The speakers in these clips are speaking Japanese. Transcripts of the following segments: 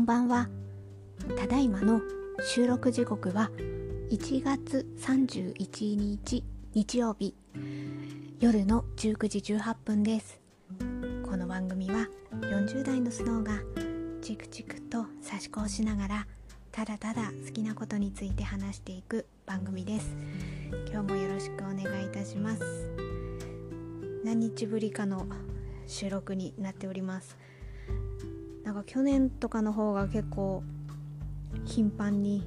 んばんはただいまの収録時刻は1月31日日曜日夜の19時18分です。この番組は40代のスノーがチクチクと差し子をしながらただただ好きなことについて話していく番組です。今日もよろしくお願いいたします。何日ぶりかの収録になっております。なんか去年とかの方が結構頻繁に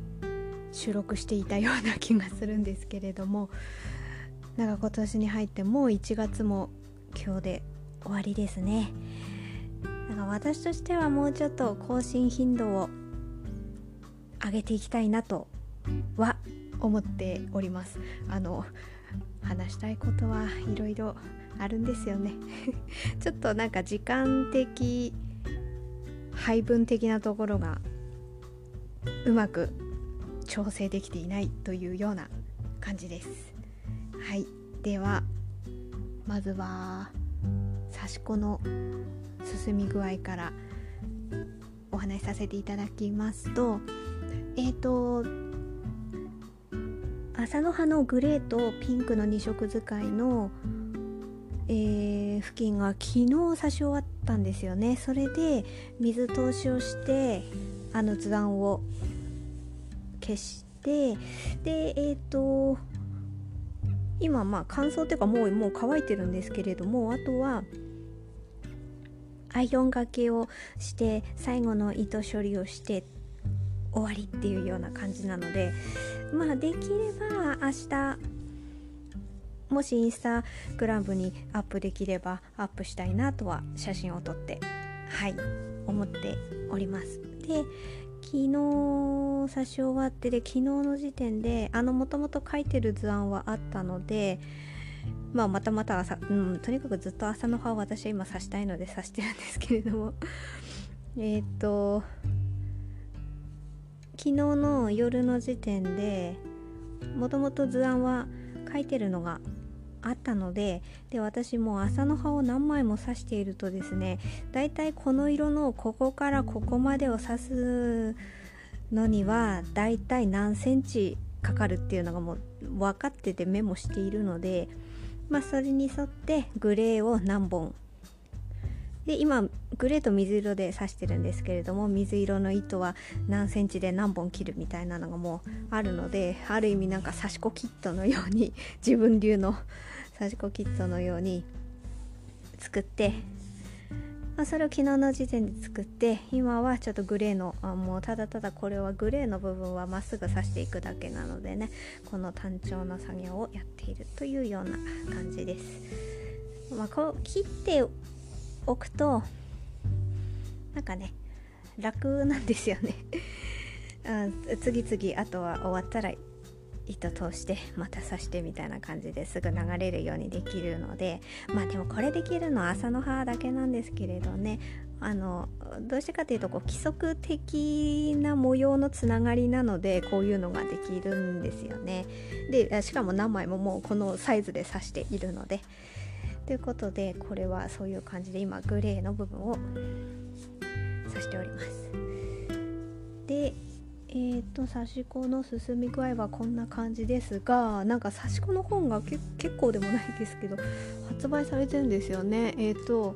収録していたような気がするんですけれどもなんか今年に入ってもう1月も今日で終わりですね。なんか私としてはもうちょっと更新頻度を上げていきたいなとは思っております。あの話したいことはいろいろあるんですよね。ちょっとなんか時間的配分的なところがうまく調整できていないというような感じです。はい。ではまずは刺し子の進み具合からお話しさせていただきますとえっ、ー、と朝の葉のグレーとピンクの2色使いのえー、付近が昨日差し終わったんですよね。それで水通しをしてあの図案を消してでえっ、ー、と今まあ乾燥っていうかもうもう乾いてるんですけれどもあとはアイロンがけをして最後の糸処理をして終わりっていうような感じなのでまあできれば明日もしインスタグラムにアップできればアップしたいなとは写真を撮ってはい思っております。で昨日差し終わってで昨日の時点であのもともと書いてる図案はあったのでまあまたまた朝、うん、とにかくずっと朝の葉を私は今刺したいので刺してるんですけれども。えっと昨日の夜の時点でもともと図案は書いてるのがあったのでで私も朝の葉を何枚も刺しているとですねだいたいこの色のここからここまでを刺すのにはだいたい何センチかかるっていうのがもう分かっててメモしているのでまあそれに沿ってグレーを何本。で今グレーと水色で刺してるんですけれども水色の糸は何センチで何本切るみたいなのがもうあるのである意味なんか刺し子キットのように自分流の刺し子キットのように作って、まあ、それを昨日の時点で作って今はちょっとグレーのあもうただただこれはグレーの部分はまっすぐ刺していくだけなのでねこの単調な作業をやっているというような感じです。まあ、こう切っておくとなんかね楽なんですよね あ次々あとは終わったら糸通してまた刺してみたいな感じですぐ流れるようにできるのでまあでもこれできるのは朝の葉だけなんですけれどねあのどうしてかというとこう規則的な模様のつながりなのでこういうのができるんですよね。でしかも何枚ももうこのサイズで刺しているので。ということでこれはそういう感じで今グレーの部分を刺しております。でえーと、刺し子の進み具合はこんな感じですがなんか刺し子の本が結構でもないですけど発売されてるんですよね。えっ、ー、と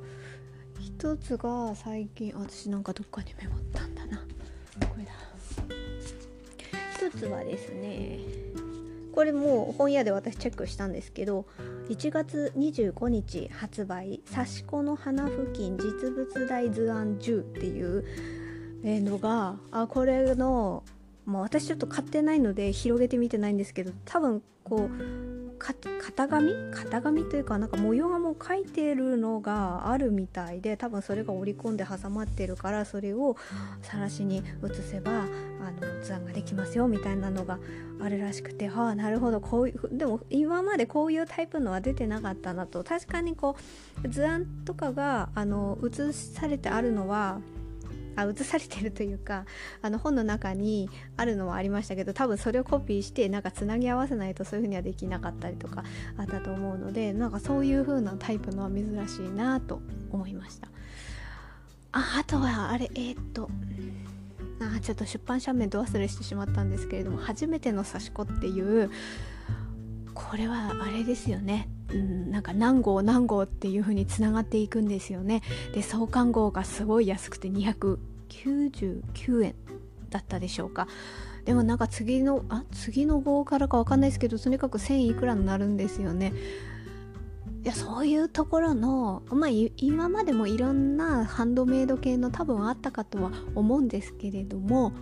一つが最近私なんかどっかにメモったんだな。これだ。一つはですねこれもう本屋で私チェックしたんですけど1月25日発売「刺し子の花付近実物大図案10」っていうのがあこれのもう私ちょっと買ってないので広げてみてないんですけど多分こう型紙？型紙というかなんか模様がもう描いてるのがあるみたいで多分それが織り込んで挟まってるからそれをさらしに移せばあの図案ができますよみたいなのがあるらしくてはあなるほどこういうでも今までこういうタイプのは出てなかったなと。確かにこう図案とかがあの写されてあるのはあ写されてるというかあの本の中にあるのはありましたけど多分それをコピーしてなんかつなぎ合わせないとそういうふうにはできなかったりとかあったと思うのでなんかそういう風なタイプのは珍しいなと思いました。ああとはあれえー、っとあちょっと出版社名ど忘れしてしまったんですけれども初めての刺し子っていうこれはあれですよね、うん、なんか何号何号っていう風につながっていくんですよね。で創刊号がすごい安くて299円だったでしょうか。でもなんか次のあ次の号からか分かんないですけどとにかく1000いくらになるんですよね。いやそういうところの、まあ、今までもいろんなハンドメイド系の多分あったかとは思うんですけれども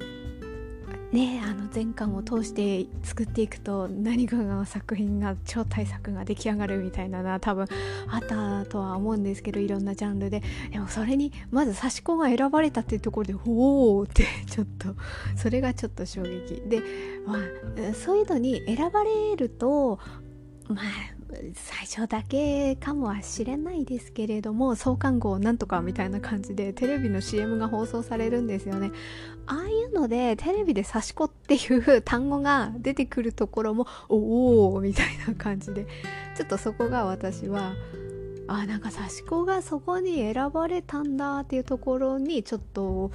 ねあの前巻を通して作っていくと何かが作品が超大作が出来上がるみたいなのは多分あったとは思うんですけどいろんなジャンルで。でもそれにまず刺し子が選ばれたっていうところでおおってちょっとそれがちょっと衝撃。でまあそういうのに選ばれるとまあ最初だけかもしれないですけれども創刊号なんとかみたいな感じでテレビの CM が放送されるんですよね。ああいうのでテレビで刺し子っていう単語が出てくるところもおおみたいな感じでちょっとそこが私はあなんか刺し子がそこに選ばれたんだっていうところにちょっと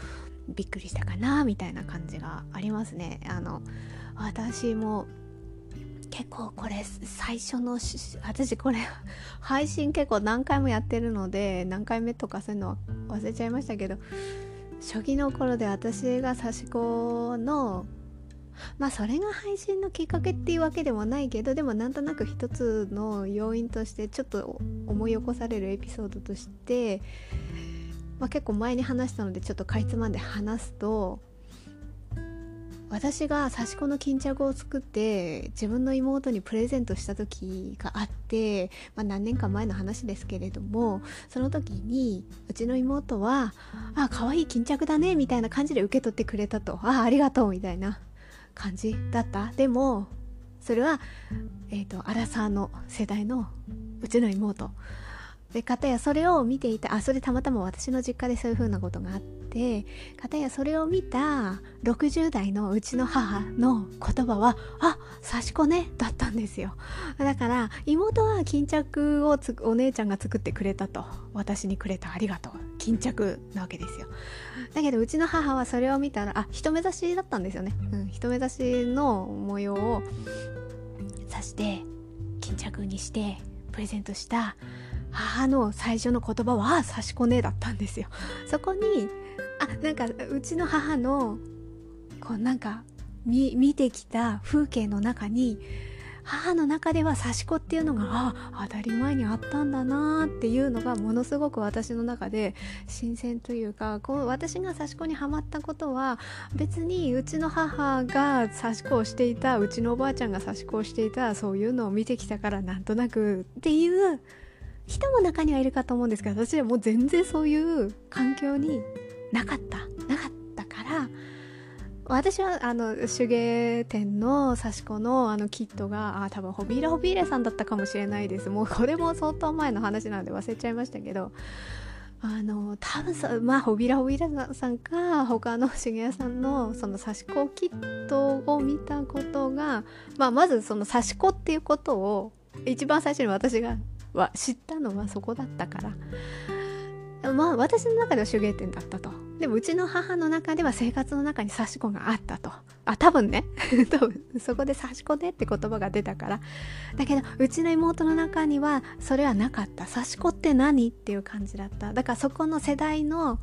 びっくりしたかなみたいな感じがありますね。あの私も結構これ最初の私これ配信結構何回もやってるので何回目とかそういうのは忘れちゃいましたけど初期の頃で私が刺し子のまあそれが配信のきっかけっていうわけでもないけどでもなんとなく一つの要因としてちょっと思い起こされるエピソードとして、まあ、結構前に話したのでちょっとかいつまんで話すと私が刺し子の巾着を作って自分の妹にプレゼントした時があって、まあ、何年か前の話ですけれどもその時にうちの妹は「あ可愛い巾着だね」みたいな感じで受け取ってくれたと「あありがとう」みたいな感じだった。でもそれは、えー、とアラサーの世代のうちの妹。で方やそれを見ていたあそれたまたま私の実家でそういう風なことがあって方やそれを見た60代のうちの母の言葉は「あ刺し子ね」だったんですよ。だから妹は巾着をお姉ちゃんが作ってくれたと。私にくれたありがとう。巾着なわけですよ。だけどうちの母はそれを見たらあ一目指しだったんですよね、うん、一目指しの模様を刺して巾着にしてプレゼントした母の最初の言葉は「あ刺し子ね」だったんですよ。そこにあなんかうちの母のこうなんか見てきた風景の中に母の中では刺し子っていうのがあ当たり前にあったんだなっていうのがものすごく私の中で新鮮というかこう私が刺し子にはまったことは別にうちの母が刺し子をしていたうちのおばあちゃんが刺し子をしていたそういうのを見てきたからなんとなくっていう人も中にはいるかと思うんですけど私はもう全然そういう環境になかった。なかったから私はあの手芸店の刺し子のあのキットがあ多分ホビーラホビーレさんだったかもしれないです。もうこれも相当前の話なんで忘れちゃいましたけどあの多分さまあホビラホビラさんか他の手芸屋さんのその刺し子キットを見たことが、まあ、まずその刺し子っていうことを一番最初に私がは知ったのはそこだったから。まあ私の中では手芸店だったと。でもうちの母の中では生活の中に刺し子があったと。あ多分ね。多分。そこで刺し子でって言葉が出たから。だけどうちの妹の中にはそれはなかった。刺し子って何？っていう感じだった。だからそこの世代の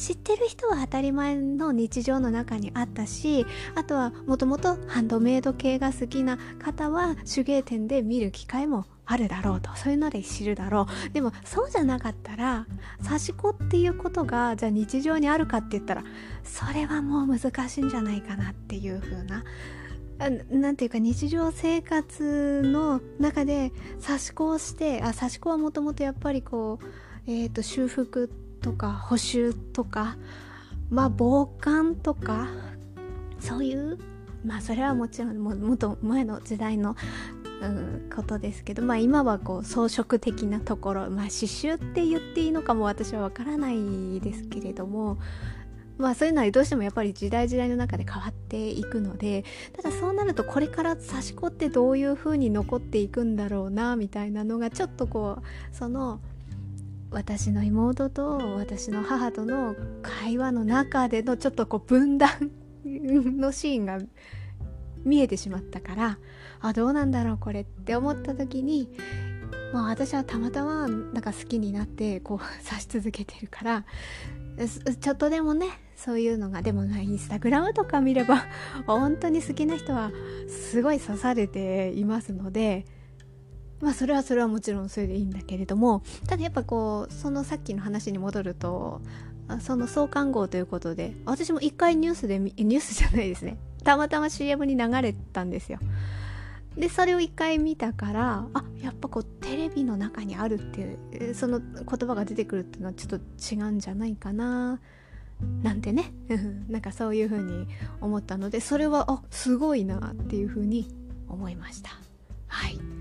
知ってる人は当たり前の日常の中にあったしあとはもともとハンドメイド系が好きな方は手芸店で見る機会もあるだろうとそういうので知るだろう。でもそうじゃなかったら刺し子っていうことがじゃあ日常にあるかって言ったらそれはもう難しいんじゃないかなっていう風な何ていうか日常生活の中で刺し子をしてあ刺し子はもともとやっぱりこう、えーと、修復とか補修とかまあ防寒とかそういうまあそれはもちろんももっと前の時代のうん、ことですけど、まあ、今はこう装飾的なところ、まあ、刺繍って言っていいのかも私はわからないですけれども、まあ、そういうのはどうしてもやっぱり時代時代の中で変わっていくのでただそうなるとこれから刺し子ってどういう風に残っていくんだろうなみたいなのがちょっとこうその私の妹と私の母との会話の中でのちょっとこう分断のシーンが見えてしまったから あどうなんだろうこれって思った時にまあ私はたまたまなんか好きになってこう 指し続けてるからちょっとでもねそういうのがでもインスタグラムとか見れば 本当に好きな人はすごい刺されていますのでまあそれはそれはもちろんそれでいいんだけれどもただやっぱこうそのさっきの話に戻るとその創刊号ということで私も一回ニュースでニュースじゃないですね。たまたま CM に流れたんですよ。でそれを一回見たからあやっぱこうテレビの中にあるっていうその言葉が出てくるっていうのはちょっと違うんじゃないかななんてね。なんかそういうふうに思ったのでそれはあすごいなっていうふうに思いました。はい。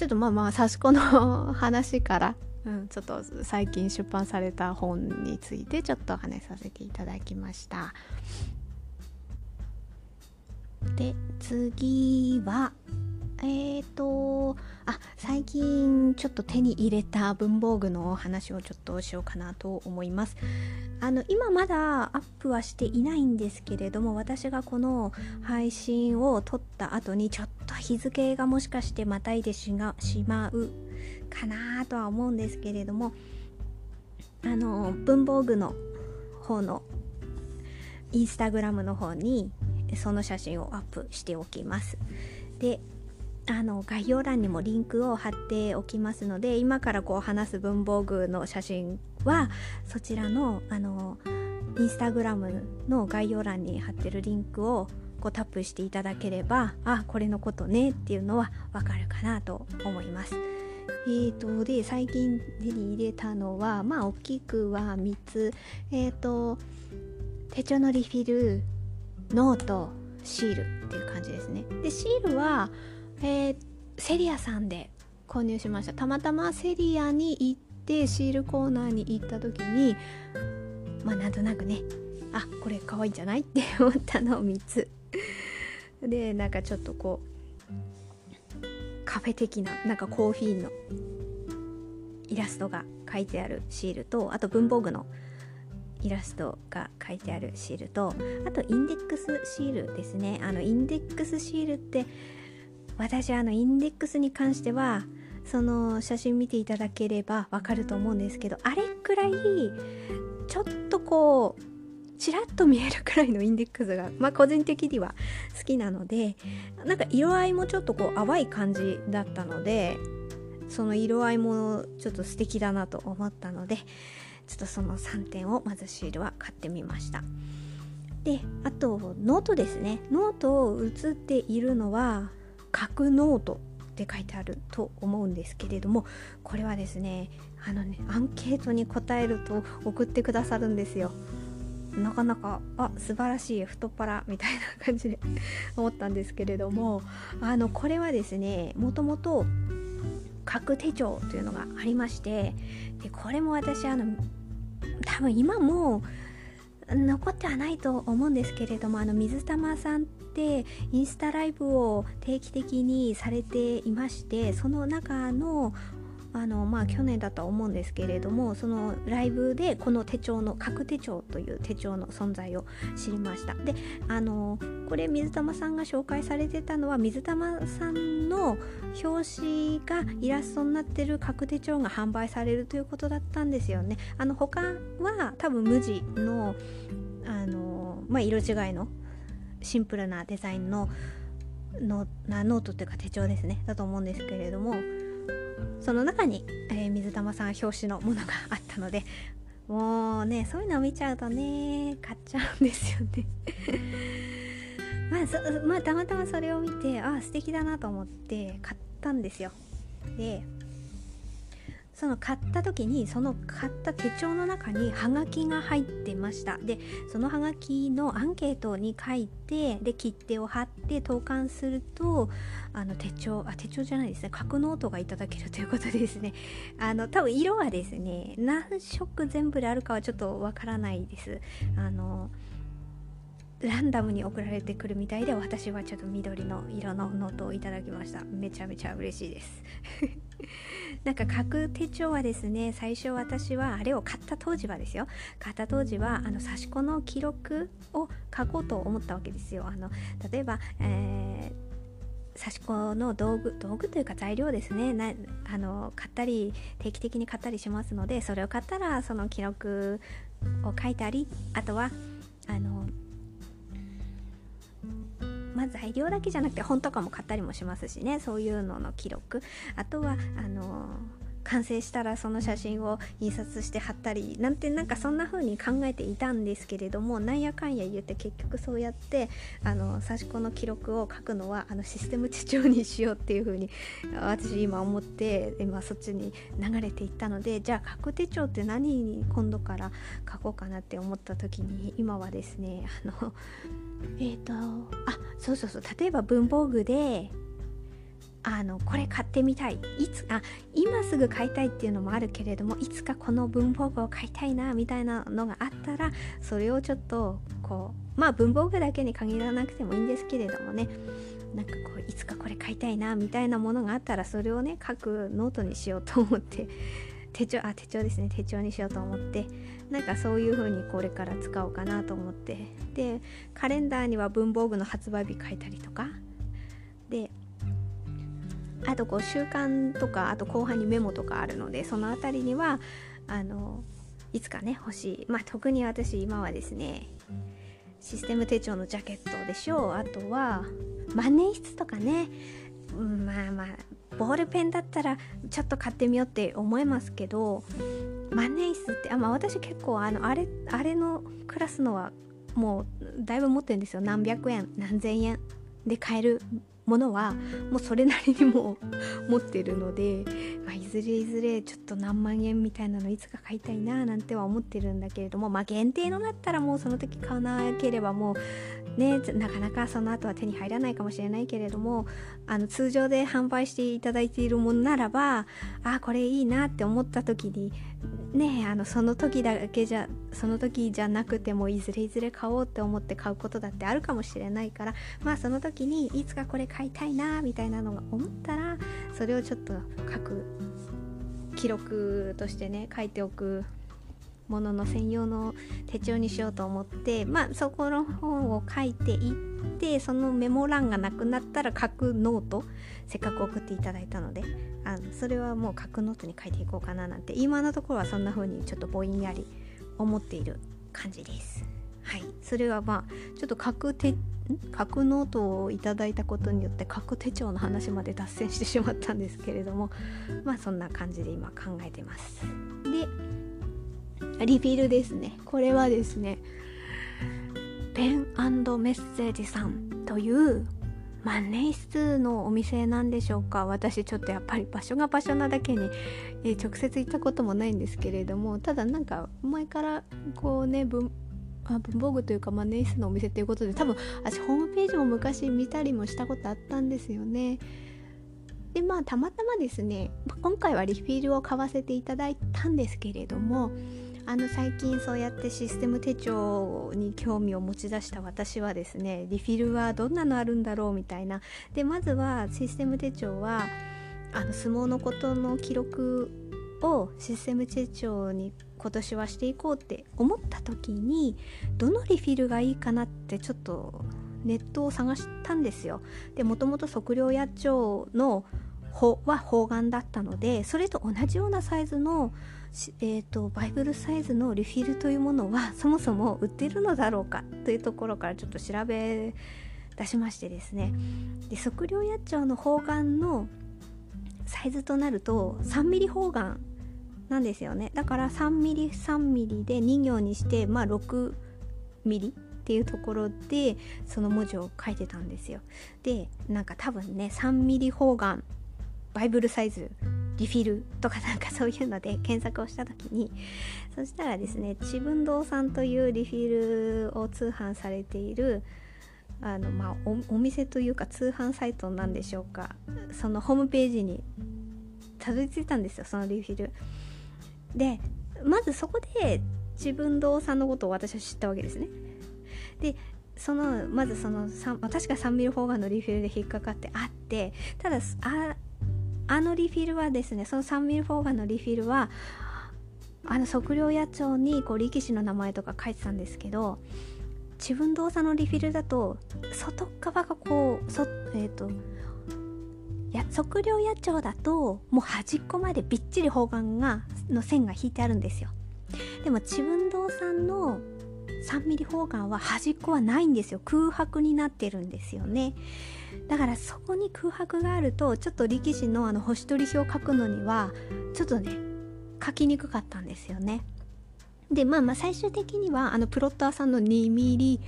ちょっとまあまあ刺し子の 話からうん、ちょっと最近出版された本についてちょっとお話しさせていただきました。で次はえっ、ー、とあ最近ちょっと手に入れた文房具の話をちょっとしようかなと思います。あの今まだアップはしていないんですけれども私がこの配信を撮った後にちょっと日付がもしかしてまたいでしまうかなとは思うんですけれどもあの文房具の方のインスタグラムの方にその写真をアップしておきます。であの概要欄にもリンクを貼っておきますので今からこう話す文房具の写真はそちらのあのインスタグラムの概要欄に貼ってるリンクをこうタップしていただければあこれのことねっていうのはわかるかなと思います。えーと、で最近手に入れたのはまあ大きくは3つえ、ー、と手帳のリフィルノートシールっていう感じですねでシールは、えー、セリアさんで購入しました。たまたまセリアに行ってシールコーナーに行った時にまあなんとなくねあこれ可愛いんじゃないって思ったのを3つ。でなんかちょっとこうカフェ的ななんかコーヒーのイラストが書いてあるシールとあと文房具のイラストが書いてあるシールとあとインデックスシールですね。あのインデックスシールって私あのインデックスに関してはその写真見ていただければわかると思うんですけどあれくらいちょっとこうちらっと見えるくらいのインデックスが、まあ、個人的には好きなのでなんか色合いもちょっとこう淡い感じだったのでその色合いもちょっと素敵だなと思ったのでちょっとその3点をまずシールは買ってみました。であとノートですね。ノートを写っているのは角ノートって書いてあると思うんですけれどもこれはですねあのねアンケートに答えると送ってくださるんですよ。なかなかあ素晴らしい太っ腹みたいな感じで 思ったんですけれどもあのこれはですねもともと角手帳というのがありましてでこれも私あの多分今も残ってはないと思うんですけれどもあの水玉さんてインスタライブを定期的にされていましてその中のあのまあ去年だとは思うんですけれどもそのライブでこの手帳の角手帳という手帳の存在を知りました。であのこれ水玉さんが紹介されてたのは水玉さんの表紙がイラストになってる角手帳が販売されるということだったんですよね。あの他は多分無地のあの、まあ、色違いのシンプルなデザインののなノートというか手帳ですね。だと思うんですけれどもその中に、えー、水玉さん表紙のものがあったのでもうねそういうのを見ちゃうとね買っちゃうんですよね。まあ、まあたまたまそれを見てああ素敵だなと思って買ったんですよ。でその買った時にその買った手帳の中にハガキが入ってました。でそのハガキのアンケートに書いてで切手を貼って投函するとあの手帳あ手帳じゃないですね。角ノートがいただけるということですね。あの多分色はですね何色全部であるかはちょっとわからないです。あのランダムに送られてくるみたいで私はちょっと緑の色のノートをいただきました。めちゃめちゃ嬉しいです。なんか書く手帳はですね最初私はあれを買った当時はですよ。買った当時はあの差し子の記録を書こうと思ったわけですよ。あの例えば、えー刺し子の道具道具というか材料ですね。なあの買ったり定期的に買ったりしますのでそれを買ったらその記録を書いたりあとはあのまあ、材料だけじゃなくて本とかも買ったりもしますしね。そういうのの記録。あとはあの完成したらその写真を印刷して貼ったりなんてなんかそんな風に考えていたんですけれどもなんやかんや言って結局そうやってあの刺し子の記録を書くのはあのシステム手帳にしようっていう風に私今思って今そっちに流れていったのでじゃあ書く手帳って何に今度から書こうかなって思った時に今はですねあのえっ、ー、とあそうそうそう例えば文房具であのこれ買ってみたい。いつあ今すぐ買いたいっていうのもあるけれどもいつかこの文房具を買いたいなみたいなのがあったらそれをちょっとこうまあ文房具だけに限らなくてもいいんですけれどもね。なんかこういつかこれ買いたいなみたいなものがあったらそれをね書くノートにしようと思って 手帳あ手帳ですね。手帳にしようと思ってなんかそういう風にこれから使おうかなと思って。でカレンダーには文房具の発売日書いたりとか。であとこう習慣とかあと後半にメモとかあるのでその辺りにはあのいつかね欲しい。まあ特に私今はですねシステム手帳のジャケットでしょう。あとは万年筆とかね、うん、まあまあボールペンだったらちょっと買ってみようって思いますけど万年筆ってあ、まあ、私結構あのあれあれのクラスのはもうだいぶ持ってるんですよ。何百円何千円で買えるものはもうそれなりにも 持ってるので、まあ、いずれいずれちょっと何万円みたいなのいつか買いたいななんては思ってるんだけれども、まあ、限定のだったらもうその時買わなければもうねなかなかその後は手に入らないかもしれないけれどもあの通常で販売していただいているものならばあこれいいなって思った時にねあのその時だけじゃその時じゃなくてもいずれいずれ買おうって思って買うことだってあるかもしれないからまあその時にいつかこれ買いたいなみたいなのが思ったらそれをちょっと書く記録としてね書いておくものの専用の手帳にしようと思ってまあそこの本を書いていってそのメモ欄がなくなったら書くノートせっかく送っていただいたのであのそれはもう書くノートに書いていこうかななんて今のところはそんな風にちょっとぼんやり思っている感じです。はい、それはまあちょっと書く手書くノートをいただいたことによって書く手帳の話まで脱線してしまったんですけれども まあそんな感じで今考えてます。でリフィルですね。これはですねペンメッセージさんという万年筆のお店なんでしょうか。私ちょっとやっぱり場所が場所なだけに、えー、直接行ったこともないんですけれどもただなんか前からこうねあ文房具というか万年筆のお店っていうことで多分私ホームページも昔見たりもしたことあったんですよね。でまあたまたまですね今回はリフィールを買わせていただいたんですけれどもあの最近そうやってシステム手帳に興味を持ち出した私はですねリフィルはどんなのあるんだろうみたいな。でまずはシステム手帳はあの相撲のことの記録をシステム手帳に今年はしていこうって思った時にどのリフィルがいいかなってちょっとネットを探したんですよ。でもともと測量野鳥の穂は方眼だったのでそれと同じようなサイズのえーと、バイブルサイズのリフィルというものはそもそも売っているのだろうかというところからちょっと調べ出しましてですねで測量野鳥の方眼のサイズとなると 3mm 方眼なんですよね。だから 3mm3mm で2行にしてまあ 6mm っていうところでその文字を書いてたんですよ。でなんか多分ね 3mm 方眼バイブルサイズリフィルとかなんかそういうので検索をした時にそしたらですねちぶん堂さんというリフィルを通販されているあの、まあ、お店というか通販サイトなんでしょうか。そのホームページにたどり着いたんですよそのリフィル。でまずそこでちぶん堂さんのことを私は知ったわけですね。でそのまずその確か3ミリ方眼のリフィルで引っかかってあってただああのリフィルはですねその3ミリフォーガンのリフィルはあの測量野鳥にこう力士の名前とか書いてたんですけど自分動作のリフィルだと外側がこうそえっ、ー、とや測量野鳥だともう端っこまでびっちり方眼がの線が引いてあるんですよ。でも自分堂さんの3ミリ方眼は端っこはないんですよ。空白になってるんですよね。だからそこに空白があるとちょっと力士のあの星取り表を書くのにはちょっとね書きにくかったんですよね。でまあまあ最終的にはあのプロッターさんの2ミリ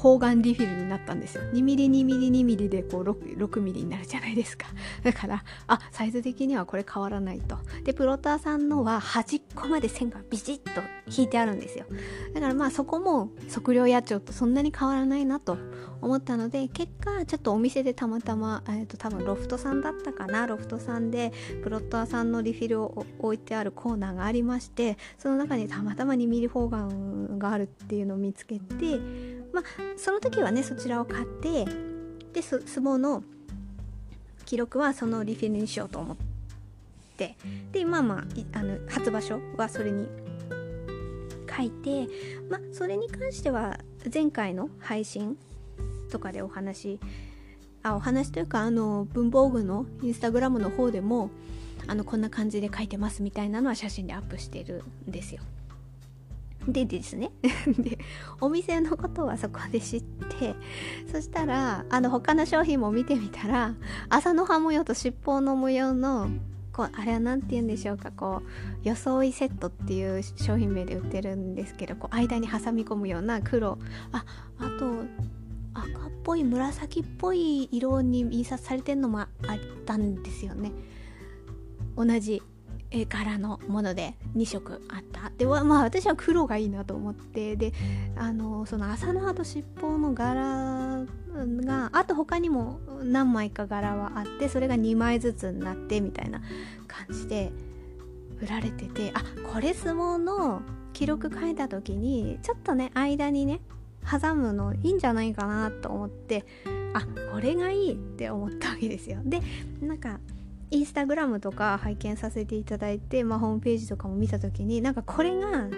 方眼リフィルになったんですよ。2mm2mm2mm でこう 6, 6ミリになるじゃないですか。だからあサイズ的にはこれ変わらないと。でプロターさんのは端っこまで線がビチッと引いてあるんですよ。だからまあそこも測量野鳥とそんなに変わらないなと思ったので結果ちょっとお店でたまたま、えー、と多分ロフトさんだったかな。ロフトさんでプロッターさんのリフィルを置いてあるコーナーがありましてその中にたまたま2ミリ方眼があるっていうのを見つけてまあその時はねそちらを買ってで相撲の記録はそのリフィルにしようと思ってでまあまああの初場所はそれに書いてまあそれに関しては前回の配信とかでお話あお話というかあの文房具のインスタグラムの方でもあのこんな感じで書いてますみたいなのは写真でアップしてるんですよ。でですね。でお店のことはそこで知ってそしたらあの他の商品も見てみたら朝の葉模様と尻尾の模様のこうあれは何て言うんでしょうかこう装いセットっていう商品名で売ってるんですけどこう間に挟み込むような黒ああと赤っぽい紫っぽい色に印刷されてるのもあったんですよね。同じ柄のもので2色あった。でまあ私は黒がいいなと思ってであのその朝の葉と尻尾の柄があと他にも何枚か柄はあってそれが2枚ずつになってみたいな感じで売られててあこれ相撲の記録書いた時にちょっとね間にね挟むのいいんじゃないかなと思ってあこれがいいって思ったわけですよ。でなんかインスタグラムとか拝見させていただいて、まあ、ホームページとかも見た時になんかこれが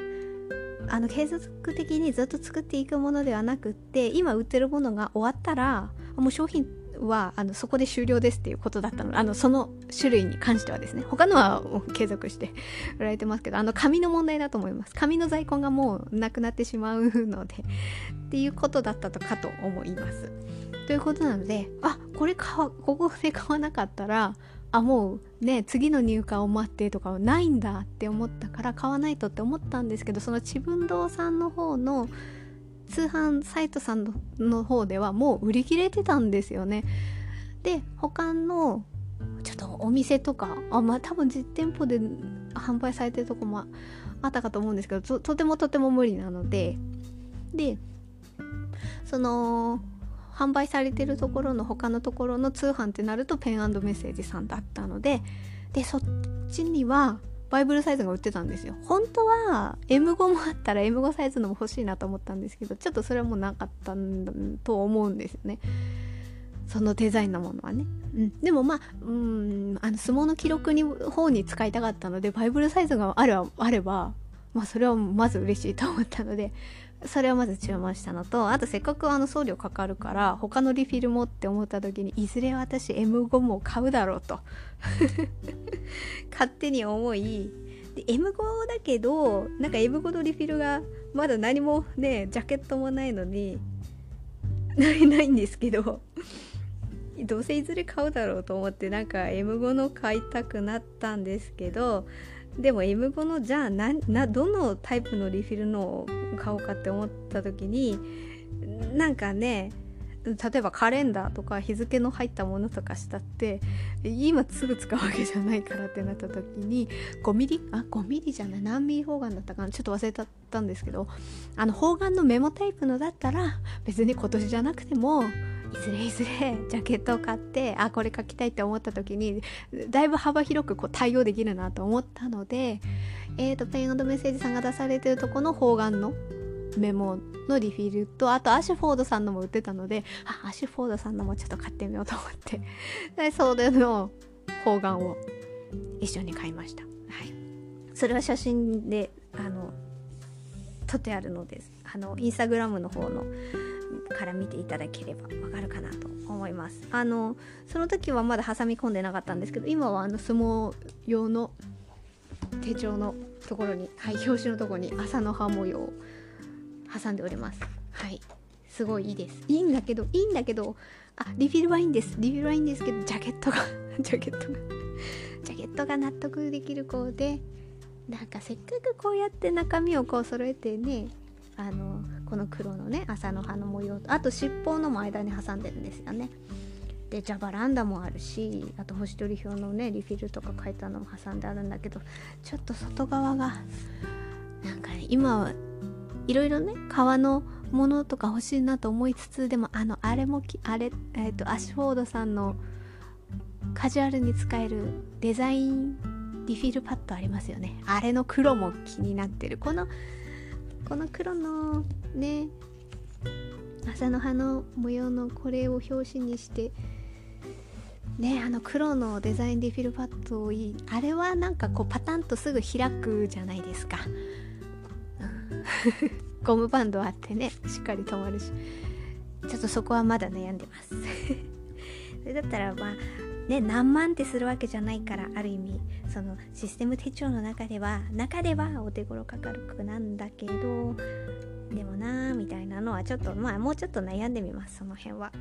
あの継続的にずっと作っていくものではなくって今売ってるものが終わったらもう商品はあのそこで終了ですっていうことだったの。あのその種類に関してはですね。他のは継続して 売られてますけどあの紙の問題だと思います。紙の在庫がもうなくなってしまうのでっていうことだったとかと思います。ということなのであこれ買ここで買わなかったらあもうね次の入荷を待ってとかはないんだって思ったから買わないとって思ったんですけどそのちぶん堂さんの方の通販サイトさんの方ではもう売り切れてたんですよね。で他のちょっとお店とかあまあ多分実店舗で販売されてるとこもあったかと思うんですけどとてもとても無理なので。でその販売されてるところの他のところの通販ってなるとペンメッセージさんだったのででそっちにはバイブルサイズが売ってたんですよ。本当は M5 もあったら M5 サイズのも欲しいなと思ったんですけどちょっとそれはもうなかったんだと思うんですよね。そのデザインのものはね、うん、でもまあうんあの相撲の記録に方に使いたかったのでバイブルサイズがあればまあそれはまず嬉しいと思ったのでそれをまず注文したのとあとせっかくあの送料かかるから他のリフィルもって思った時にいずれ私 M5 も買うだろうと。勝手に思いで M5 だけどなんか M5 のリフィルがまだ何もねジャケットもないのにないないんですけどどうせいずれ買うだろうと思ってなんか M5 の買いたくなったんですけどでも M5 のじゃあななどのタイプのリフィルのを買おうかって思った時になんかね例えばカレンダーとか日付の入ったものとかしたって今すぐ使うわけじゃないからってなった時に5ミリあ5ミリじゃない何ミリ方眼だったかなちょっと忘れちゃったんですけどあの方眼のメモタイプのだったら別に今年じゃなくてもいずれいずれジャケットを買ってあこれ書きたいって思った時にだいぶ幅広くこう対応できるなと思ったので、えーと、ペンメッセージさんが出されてるとこの方眼のメモのリフィルとあとアシュフォードさんのも売ってたのであアシュフォードさんのもちょっと買ってみようと思って。でそれの方眼を一緒に買いました。はい、それは写真であの撮ってあるのです。あのインスタグラムの方のから見ていただければわかるかなと思います。あのその時はまだ挟み込んでなかったんですけど今はあの相撲用の手帳のところに、はい、表紙のところに朝の葉模様を挟んでおります。はい。すごいいいです。いいんだけどいいんだけどあリフィルはいいんです。リフィルはいいんですけどジャケットが ジャケットが。ジャケットが納得できる子でなんかせっかくこうやって中身をこう揃えてねあのこの黒のね朝の葉の模様とあと尻尾のも間に挟んでるんですよね。でジャバランダもあるしあと星取り表のねリフィルとか書いたのも挟んであるんだけどちょっと外側がなんかね今はいろいろね革のものとか欲しいなと思いつつでもあのあれもあれ、えーと、アシュフォードさんのカジュアルに使えるデザインリフィルパッドありますよね。あれの黒も気になってる。このこの黒のね朝の葉の模様のこれを表紙にしてねあの黒のデザインリフィルパッドをいい。あれはなんかこうパタンとすぐ開くじゃないですか、ゴムバンドあってねしっかり止まるし。ちょっとそこはまだ悩んでます。それだったらまあね何万ってするわけじゃないからある意味そのシステム手帳の中では中ではお手頃かかるくなんだけどでもなーみたいなのはちょっとまあもうちょっと悩んでみますその辺は。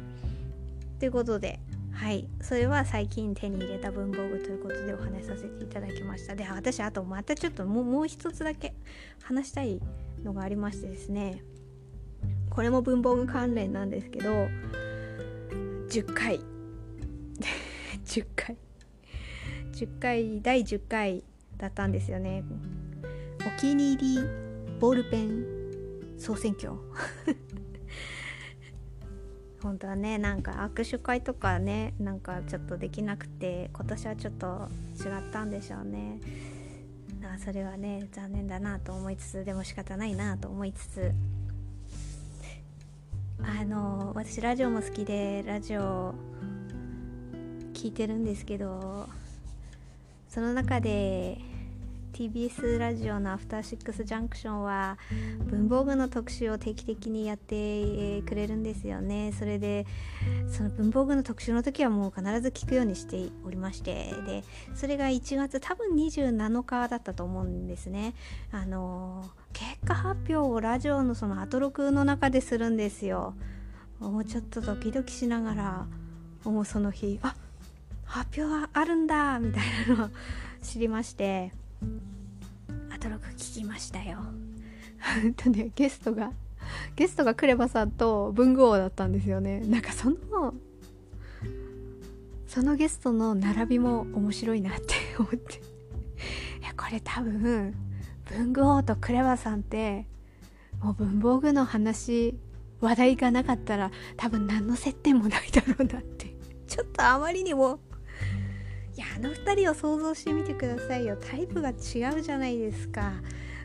ということではい。それは最近手に入れた文房具ということでお話しさせていただきました。で私あとまたちょっともうもう一つだけ話したいのがありましてですね。これも文房具関連なんですけど10回。10回。10回第10回だったんですよね。お気に入りボールペン総選挙。本当はねなんか握手会とかねなんかちょっとできなくて今年はちょっと違ったんでしょうね。あそれはね残念だなと思いつつでも仕方ないなと思いつつ。あの私ラジオも好きでラジオ聞いてるんですけどその中で TBS ラジオの「アフターシックスジャンクション」は文房具の特集を定期的にやってくれるんですよね。それでその文房具の特集の時はもう必ず聞くようにしておりましてでそれが1月多分27日だったと思うんですね。あの結果発表をラジオのそのアトロクの中でするんですよ。もうちょっとドキドキしながらもうその日あ発表があるんだみたいなのを知りましてアトロク聞きましたよ。とねゲストがゲストがクレバさんと文具王だったんですよね。なんかそのそのゲストの並びも面白いなって思って。いやこれ多分文具王とクレバさんってもう文房具の話話題がなかったら多分何の接点もないだろうなって。ちょっとあまりにもやあの2人を想像してみてくださいよ。タイプが違うじゃないですか。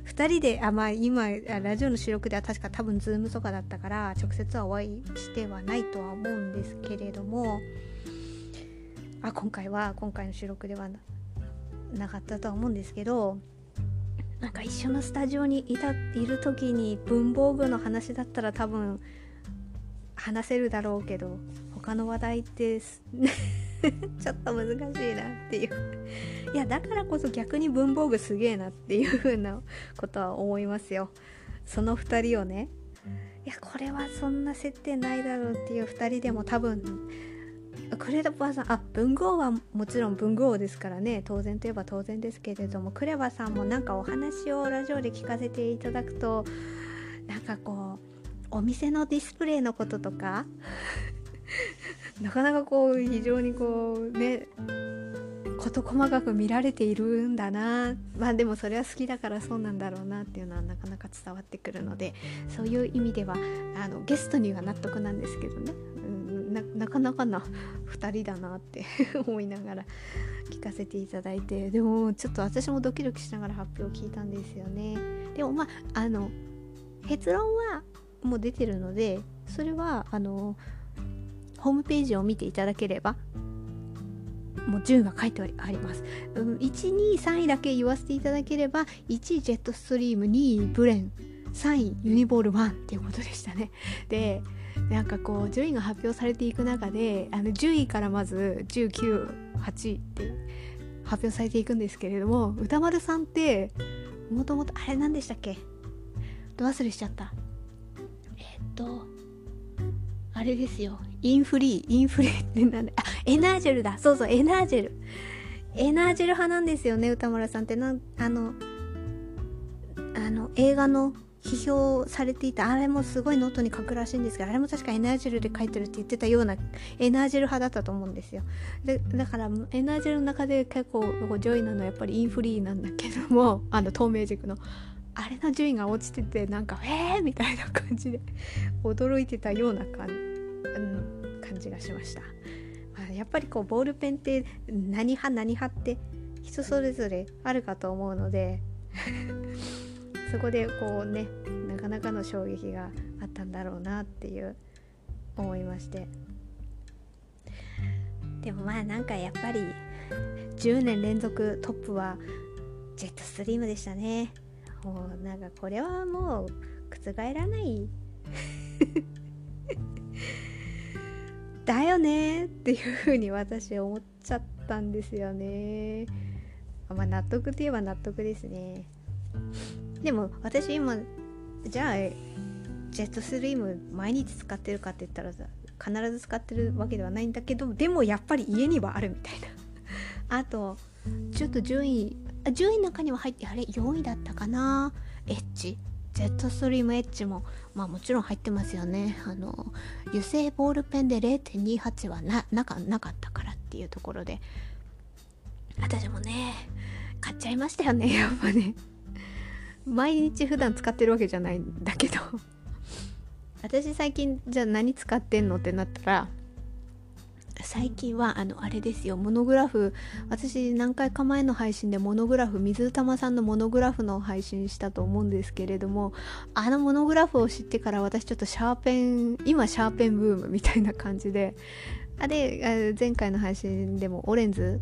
2人であまあ今ラジオの収録では確か多分ズームとかだったから直接はお会いしてはないとは思うんですけれども。あ今回は今回の収録ではなかったとは思うんですけどなんか一緒のスタジオにいたいる時に文房具の話だったら多分話せるだろうけど他の話題って ちょっと難しいなっていう。いやだからこそ逆に文房具すげえなっていう風なことは思いますよ。その2人をね。いやこれはそんな設定ないだろうっていう2人でも多分クレバさんあ文豪はもちろん文豪ですからね。当然といえば当然ですけれどもクレバさんもなんかお話をラジオで聞かせていただくとなんかこうお店のディスプレイのこととかなかなかこう非常にこうね事細かく見られているんだな。まあでもそれは好きだからそうなんだろうなっていうのはなかなか伝わってくるのでそういう意味ではあのゲストには納得なんですけどね、うん、ななかなかな2人だなって 思いながら聞かせていただいてでもちょっと私もドキドキしながら発表を聞いたんですよね。でもまああの結論はもう出てるのでそれはあのホームページを見ていただければもう順位が書いてあります、うん、123位だけ言わせていただければ1位ジェットストリーム2位ブレン3位ユニボール1っていうことでしたね。でなんかこう順位が発表されていく中であの10位からまず198位って発表されていくんですけれども歌丸さんってもともとあれ何でしたっけ？ど忘れしちゃった。えっとあれですよ。インフリーインフレってなんだ。あエナージェルだ。そうそうエナージェル。エナージェル派なんですよね宇多丸さんって。なあのあの映画の批評されていた。あれもすごいノートに書くらしいんですけどあれも確かエナージェルで書いてるって言ってたようなエナージェル派だったと思うんですよ。でだからエナージェルの中で結構上位なのはやっぱりインフリーなんだけどもあの透明軸の。あれの順位が落ちててなんかえーみたいな感じで驚いてたような感,、うん、感じがしました、まあ、やっぱりこうボールペンって何派何派って人それぞれあるかと思うので そこでこうねなかなかの衝撃があったんだろうなっていう思いまして。でもまあなんかやっぱり10年連続トップはジェットストリームでしたね。もうなんかこれはもう覆らない。だよねっていうふうに私思っちゃったんですよね。まあ納得といえば納得ですね。でも私今じゃあジェットスリーム毎日使ってるかって言ったらさ必ず使ってるわけではないんだけどでもやっぱり家にはあるみたいな。あとちょっと順位順位の中には入ってあれ？4位だったかな？エッジ？ジェットストリームエッジもまあもちろん入ってますよね。あの油性ボールペンで0.28はななかなかったからっていうところで。私もね買っちゃいましたよね やっぱね。毎日普段使ってるわけじゃないんだけど。私最近じゃあ何使ってんのってなったら最近はあのあれですよモノグラフ私何回か前の配信でモノグラフ水玉さんのモノグラフの配信したと思うんですけれどもあのモノグラフを知ってから私ちょっとシャーペン今シャーペンブームみたいな感じであれ前回の配信でもオレンズ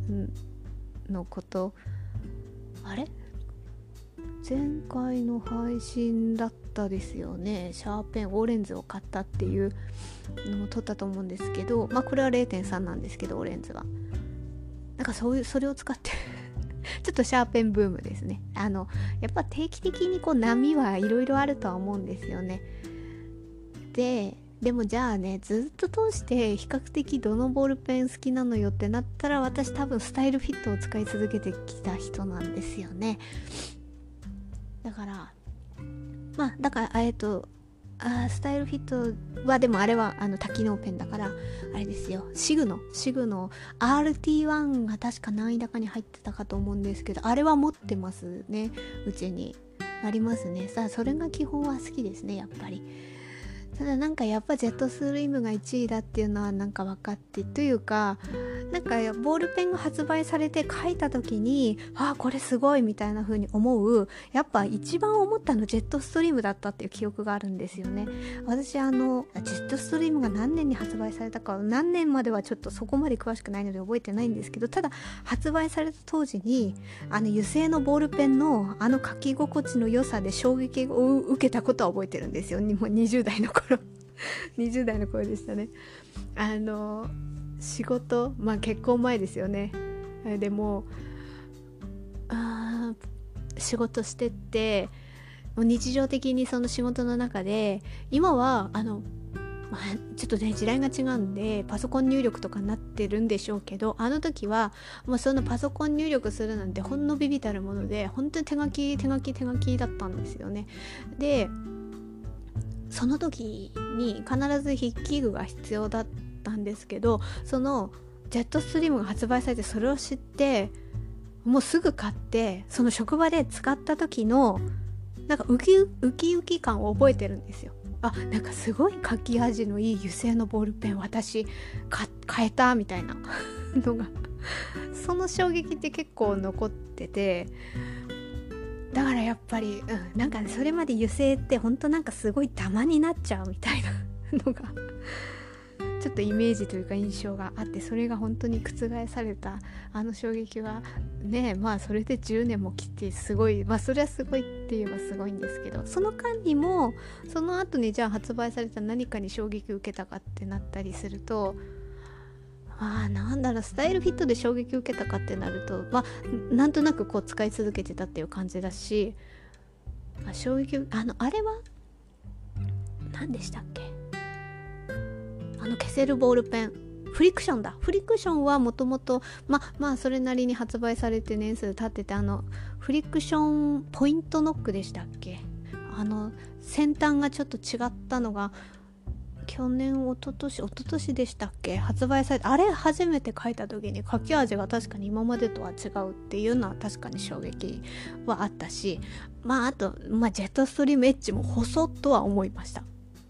のことあれ？前回の配信だったですよね。シャーペンオレンズを買ったっていう。のを撮ったと思うんですけどまあこれは0.3なんですけどオレンズは。なんかそういうそれを使って ちょっとシャーペンブームですね。あのやっぱ定期的にこう波はいろいろあるとは思うんですよね。ででもじゃあねずっと通して比較的どのボールペン好きなのよってなったら私多分スタイルフィットを使い続けてきた人なんですよね。だからまあだからえっとあスタイルフィットはでもあれはあの多機能ペンだからあれですよ。シグのシグの RT1 が確か何位高に入ってたかと思うんですけどあれは持ってますね。うちに。ありますね。さあそれが基本は好きですねやっぱり。ただなんかやっぱジェットストリームが1位だっていうのはなんか分かってというかなんかボールペンが発売されて書いた時にああこれすごいみたいな風に思うやっぱ一番思ったのジェットストリームだったっていう記憶があるんですよね。私あのジェットストリームが何年に発売されたか何年まではちょっとそこまで詳しくないので覚えてないんですけどただ発売された当時にあの油性のボールペンのあの書き心地の良さで衝撃を受けたことは覚えてるんですよ。もう20代の頃。頃20代の頃でしたね。あの仕事まあ結婚前ですよね。でもあ仕事してってもう日常的にその仕事の中で今はあのまあ、ちょっとね時代が違うんでパソコン入力とかになってるんでしょうけどあの時はもうそのパソコン入力するなんてほんのビビたるもので本当に手書き手書き手書きだったんですよね。でその時に必ず筆記具が必要だったんですけどそのジェットストリームが発売されてそれを知ってもうすぐ買ってその職場で使った時のなんかウキウキウキ感を覚えてるんですよ。あなんかすごい書き味のいい油性のボールペン私買えたみたいなのが その衝撃って結構残っててだからやっぱり、うん、なんか、それまで油性ってほんとなんかすごいダマになっちゃうみたいなのが ちょっとイメージというか印象があってそれが本当に覆されたあの衝撃はねまあそれで10年も切ってすごいまあそれはすごいって言えばすごいんですけどその間にもその後にじゃあ発売された何かに衝撃を受けたかってなったりするとあなんだろうスタイルフィットで衝撃を受けたかってなるとまあなんとなくこう使い続けてたっていう感じだしあ衝撃あのあれは何でしたっけ？あの消せるボールペン。フリクションだ。フリクションはもともとままあそれなりに発売されて年数経っててあのフリクションポイントノックでしたっけ？あの先端がちょっと違ったのが去年一昨年一昨年でしたっけ？発売されてあれ初めて書いた時に書き味が確かに今までとは違うっていうのは確かに衝撃はあったしまああと、まあ、ジェットストリームエッジも細とは思いました。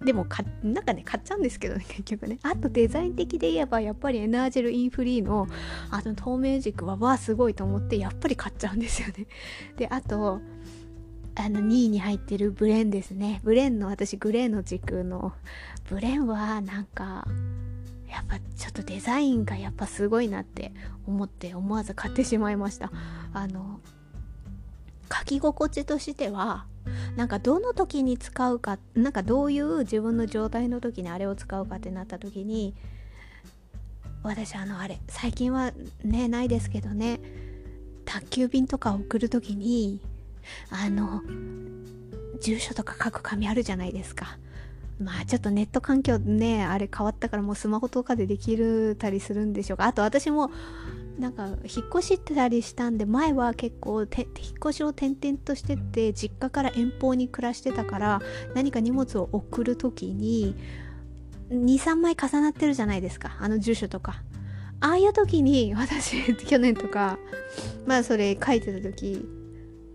でもかなんかね買っちゃうんですけどね 結局ね。あとデザイン的で言えばやっぱりエナージェルインフリーのあの透明軸はわあすごいと思ってやっぱり買っちゃうんですよね。であとあの2位に入ってるブレンですね。ブレンの私グレーの軸のブレンはなんかやっぱちょっとデザインがやっぱすごいなって思って思わず買ってしまいました。あの書き心地としてはなんかどの時に使うかなんかどういう自分の状態の時にあれを使うかってなった時に私あのあれ最近はねないですけどね宅急便とか送る時にあの住所とか書く紙あるじゃないですか。まあちょっとネット環境ねあれ変わったからもうスマホとかでできるたりするんでしょうか。あと私もなんか引っ越してたりしたんで前は結構引っ越しを転々としてて実家から遠方に暮らしてたから何か荷物を送る時に23枚重なってるじゃないですか。あの住所とか。ああいう時に私去年とかまあそれ書いてた時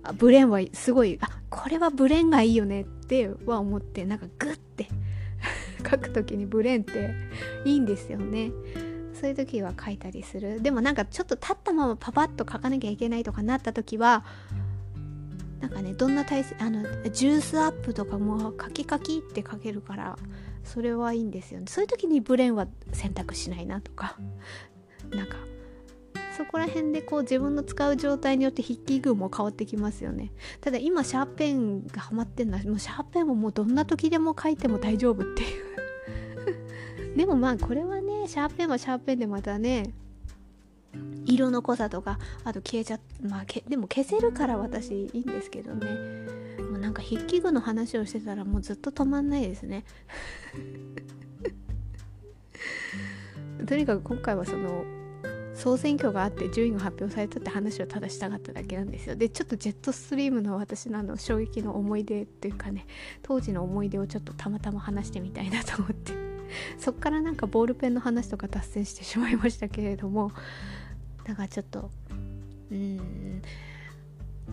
あブレンはすごいあこれはブレンがいいよねっては思ってなんかグッて 書く時にブレンっていいんですよね。そういう時は書いたりする。でもなんかちょっと立ったままパパッと書かなきゃいけないとかなった時はなんかねどんな体勢あのジュースアップとかもカキカキって書けるからそれはいいんですよね。そういう時にブレンは選択しないなとか。なんかそこら辺でこう自分の使う状態によって筆記具も変わってきますよね。ただ今シャーペンがハマってんのもうシャーペンをもうどんな時でも書いても大丈夫っていう。でもまあこれはねシャーペンはシャーペンでまたね色の濃さとかあと消えちゃまあけでも消せるから私いいんですけどね。もうなんか筆記具の話をしてたらもうずっと止まんないですね。とにかく今回はその総選挙があって順位が発表されたって話をただしたかっただけなんですよ。でちょっとジェットストリームの私のあの衝撃の思い出っていうかね当時の思い出をちょっとたまたま話してみたいなと思って。そっからなんかボールペンの話とか脱線してしまいましたけれどもだからちょっとうん。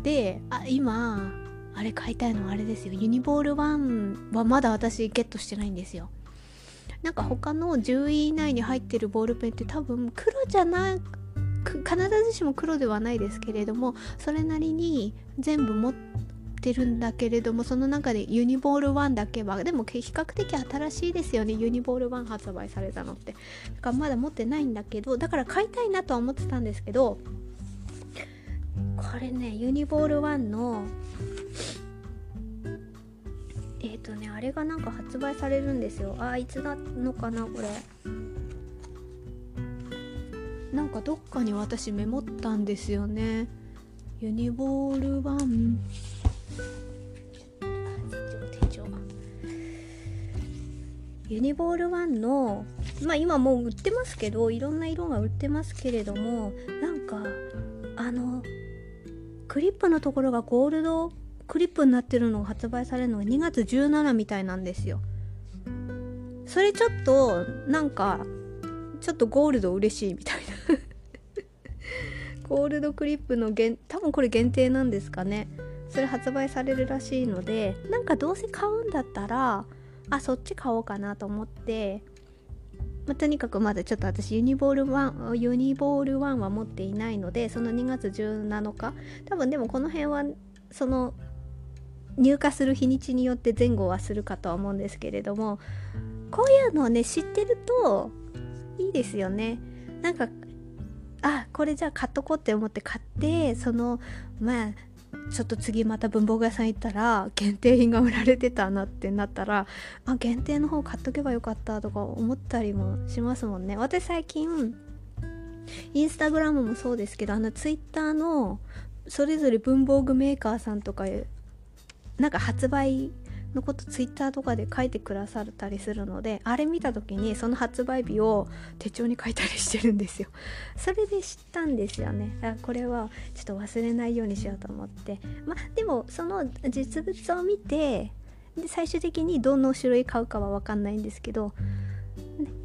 であ今あれ買いたいのはあれですよ。ユニボール1はまだ私ゲットしてないんですよ。なんか他の10位以内に入ってるボールペンって多分黒じゃなく必ずしも黒ではないですけれどもそれなりに全部持ってるんだけれどもその中でユニボール1だけはでも比較的新しいですよねユニボール1発売されたのって。だからまだ持ってないんだけどだから買いたいなとは思ってたんですけどこれねユニボール1のえっ、ー、とねあれがなんか発売されるんですよ。あいつなのかなこれ。なんかどっかに私メモったんですよね。ユニボール1ユニボール1のまあ今もう売ってますけどいろんな色が売ってますけれどもなんかあのクリップのところがゴールドクリップになってるのが発売されるのが2月17みたいなんですよ。それちょっとなんかちょっとゴールド嬉しいみたいな。ゴールドクリップの限多分これ限定なんですかね。それ発売されるらしいのでなんかどうせ買うんだったらあそっち買おうかなと思って、まあ、とにかくまだちょっと私ユニボール1ユニボール1は持っていないのでその2月17日。多分でもこの辺はその入荷する日にちによって前後はするかとは思うんですけれどもこういうのをね知ってるといいですよね。なんかあこれじゃあ買っとこうって思って買ってそのまあちょっと次また文房具屋さん行ったら限定品が売られてたなってなったらあ限定の方買っとけばよかったとか思ったりもしますもんね。私最近インスタグラムもそうですけどあのツイッターのそれぞれ文房具メーカーさんとかなんか発売のことツイッターとかで書いてくださったりするのであれ見た時にその発売日を手帳に書いたりしてるんですよ。それで知ったんですよね。あこれはちょっと忘れないようにしようと思って。まあでもその実物を見てで最終的にどの種類買うかは分かんないんですけど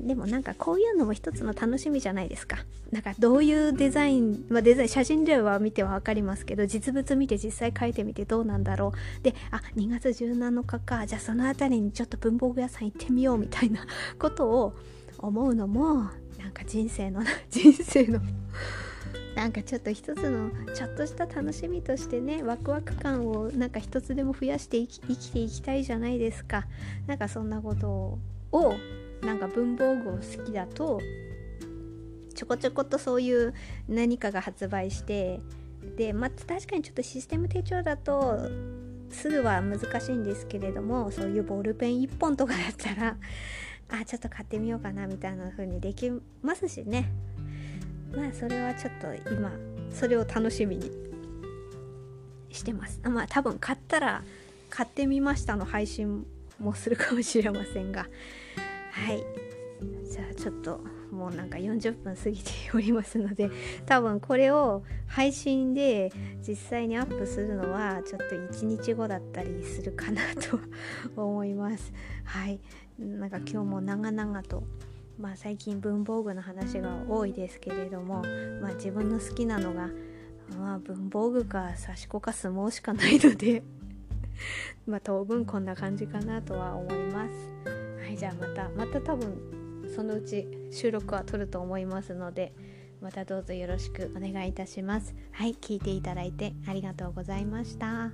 でもなんかこういうのも一つの楽しみじゃないですか。なんかどういうデザイン、まあ、デザイン写真では見ては分かりますけど実物見て実際書いてみてどうなんだろう。であ2月17日か。じゃあその辺りにちょっと文房具屋さん行ってみようみたいなことを思うのもなんか人生の 人生のなんかちょっと一つのちょっとした楽しみとしてねワクワク感をなんか一つでも増やして生きていきたいじゃないですか。なんかそんなことをなんか文房具を好きだとちょこちょことそういう何かが発売してでまあ確かにちょっとシステム手帳だとすぐは難しいんですけれどもそういうボールペン1本とかだったらあちょっと買ってみようかなみたいな風にできますしね。まあそれはちょっと今それを楽しみにしてます。まあ多分買ったら買ってみましたの配信もするかもしれませんが。はい。じゃあちょっともうなんか40分過ぎておりますので多分これを配信で実際にアップするのはちょっと1日後だったりするかなと思います。はい。なんか今日も長々とまあ最近文房具の話が多いですけれどもまあ自分の好きなのがまあ文房具か刺し子か相撲しかないので まあ当分こんな感じかなとは思います。はいじゃあまたまた多分そのうち収録は撮ると思いますのでまたどうぞよろしくお願いいたしますはい聞いていただいてありがとうございました。